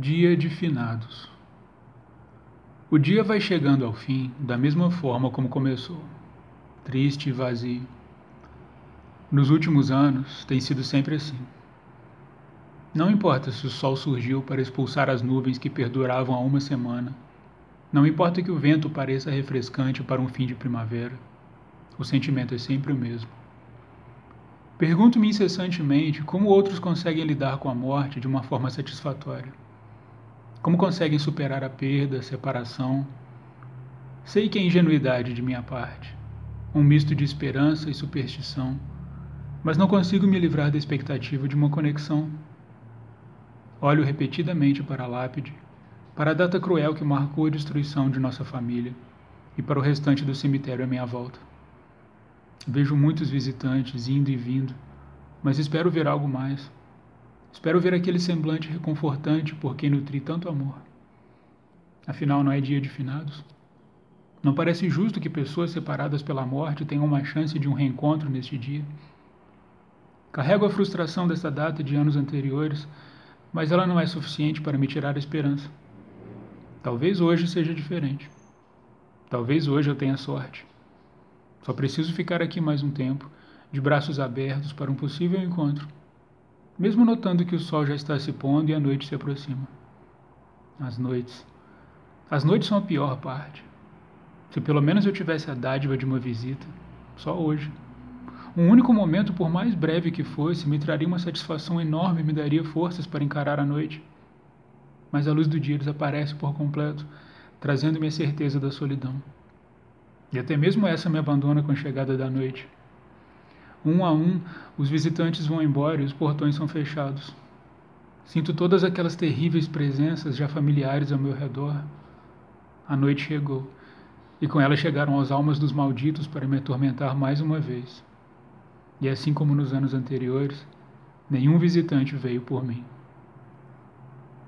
Dia de Finados. O dia vai chegando ao fim da mesma forma como começou, triste e vazio. Nos últimos anos tem sido sempre assim. Não importa se o sol surgiu para expulsar as nuvens que perduravam há uma semana. Não importa que o vento pareça refrescante para um fim de primavera. O sentimento é sempre o mesmo. Pergunto-me incessantemente como outros conseguem lidar com a morte de uma forma satisfatória. Como conseguem superar a perda, a separação? Sei que é ingenuidade de minha parte, um misto de esperança e superstição, mas não consigo me livrar da expectativa de uma conexão. Olho repetidamente para a lápide, para a data cruel que marcou a destruição de nossa família e para o restante do cemitério à minha volta. Vejo muitos visitantes indo e vindo, mas espero ver algo mais. Espero ver aquele semblante reconfortante por quem nutri tanto amor. Afinal, não é dia de finados? Não parece justo que pessoas separadas pela morte tenham uma chance de um reencontro neste dia? Carrego a frustração desta data de anos anteriores, mas ela não é suficiente para me tirar a esperança. Talvez hoje seja diferente. Talvez hoje eu tenha sorte. Só preciso ficar aqui mais um tempo, de braços abertos para um possível encontro mesmo notando que o sol já está se pondo e a noite se aproxima. As noites. As noites são a pior parte. Se pelo menos eu tivesse a dádiva de uma visita, só hoje. Um único momento, por mais breve que fosse, me traria uma satisfação enorme e me daria forças para encarar a noite. Mas a luz do dia desaparece por completo, trazendo-me a certeza da solidão. E até mesmo essa me abandona com a chegada da noite. Um a um, os visitantes vão embora e os portões são fechados. Sinto todas aquelas terríveis presenças já familiares ao meu redor. A noite chegou, e com ela chegaram as almas dos malditos para me atormentar mais uma vez. E assim como nos anos anteriores, nenhum visitante veio por mim.